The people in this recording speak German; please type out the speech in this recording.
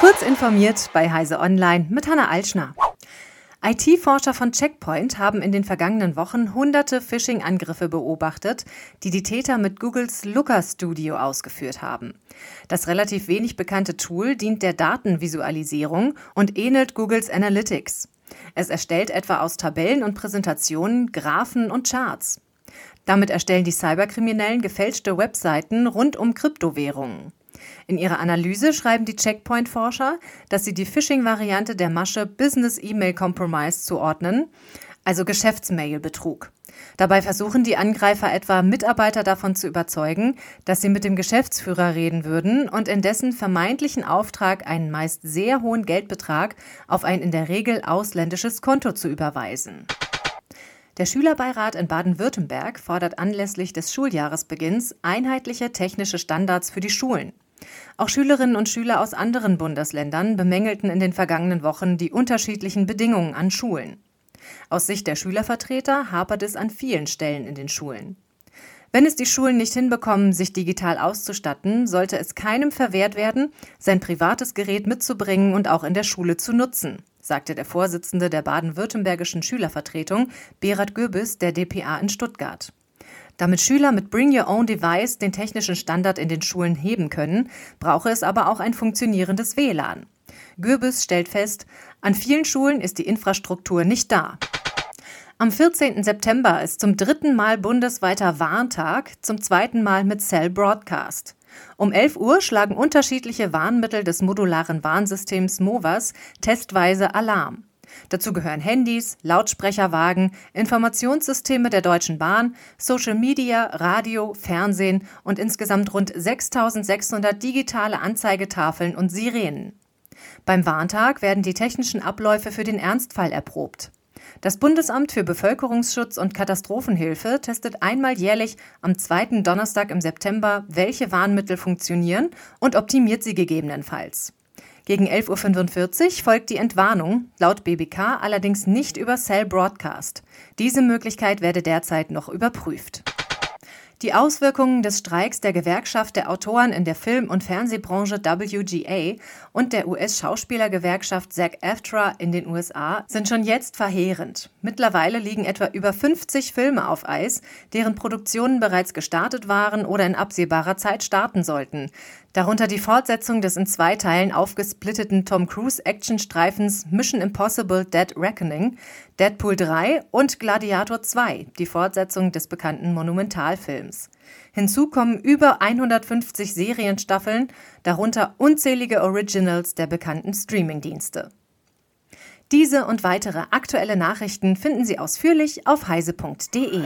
Kurz informiert bei Heise Online mit Hanna Altschner. IT-Forscher von Checkpoint haben in den vergangenen Wochen hunderte Phishing-Angriffe beobachtet, die die Täter mit Googles Looker Studio ausgeführt haben. Das relativ wenig bekannte Tool dient der Datenvisualisierung und ähnelt Googles Analytics. Es erstellt etwa aus Tabellen und Präsentationen Graphen und Charts. Damit erstellen die Cyberkriminellen gefälschte Webseiten rund um Kryptowährungen. In ihrer Analyse schreiben die Checkpoint-Forscher, dass sie die Phishing-Variante der Masche Business Email Compromise zuordnen, also Geschäftsmail-Betrug. Dabei versuchen die Angreifer etwa Mitarbeiter davon zu überzeugen, dass sie mit dem Geschäftsführer reden würden und in dessen vermeintlichen Auftrag einen meist sehr hohen Geldbetrag auf ein in der Regel ausländisches Konto zu überweisen. Der Schülerbeirat in Baden-Württemberg fordert anlässlich des Schuljahresbeginns einheitliche technische Standards für die Schulen. Auch Schülerinnen und Schüler aus anderen Bundesländern bemängelten in den vergangenen Wochen die unterschiedlichen Bedingungen an Schulen. Aus Sicht der Schülervertreter hapert es an vielen Stellen in den Schulen. Wenn es die Schulen nicht hinbekommen, sich digital auszustatten, sollte es keinem verwehrt werden, sein privates Gerät mitzubringen und auch in der Schule zu nutzen, sagte der Vorsitzende der baden-württembergischen Schülervertretung, Berat Göbis, der DPA in Stuttgart. Damit Schüler mit Bring Your Own Device den technischen Standard in den Schulen heben können, brauche es aber auch ein funktionierendes WLAN. Gürbis stellt fest, an vielen Schulen ist die Infrastruktur nicht da. Am 14. September ist zum dritten Mal bundesweiter Warntag, zum zweiten Mal mit Cell Broadcast. Um 11 Uhr schlagen unterschiedliche Warnmittel des modularen Warnsystems MOVAS testweise Alarm. Dazu gehören Handys, Lautsprecherwagen, Informationssysteme der Deutschen Bahn, Social Media, Radio, Fernsehen und insgesamt rund 6600 digitale Anzeigetafeln und Sirenen. Beim Warntag werden die technischen Abläufe für den Ernstfall erprobt. Das Bundesamt für Bevölkerungsschutz und Katastrophenhilfe testet einmal jährlich am zweiten Donnerstag im September, welche Warnmittel funktionieren und optimiert sie gegebenenfalls. Gegen 11.45 Uhr folgt die Entwarnung, laut BBK allerdings nicht über Cell Broadcast. Diese Möglichkeit werde derzeit noch überprüft. Die Auswirkungen des Streiks der Gewerkschaft der Autoren in der Film- und Fernsehbranche WGA und der US-Schauspielergewerkschaft SAG-AFTRA in den USA sind schon jetzt verheerend. Mittlerweile liegen etwa über 50 Filme auf Eis, deren Produktionen bereits gestartet waren oder in absehbarer Zeit starten sollten. Darunter die Fortsetzung des in zwei Teilen aufgesplitteten Tom Cruise-Actionstreifens Mission Impossible Dead Reckoning, Deadpool 3 und Gladiator 2, die Fortsetzung des bekannten Monumentalfilms. Hinzu kommen über 150 Serienstaffeln, darunter unzählige Originals der bekannten Streamingdienste. Diese und weitere aktuelle Nachrichten finden Sie ausführlich auf heise.de.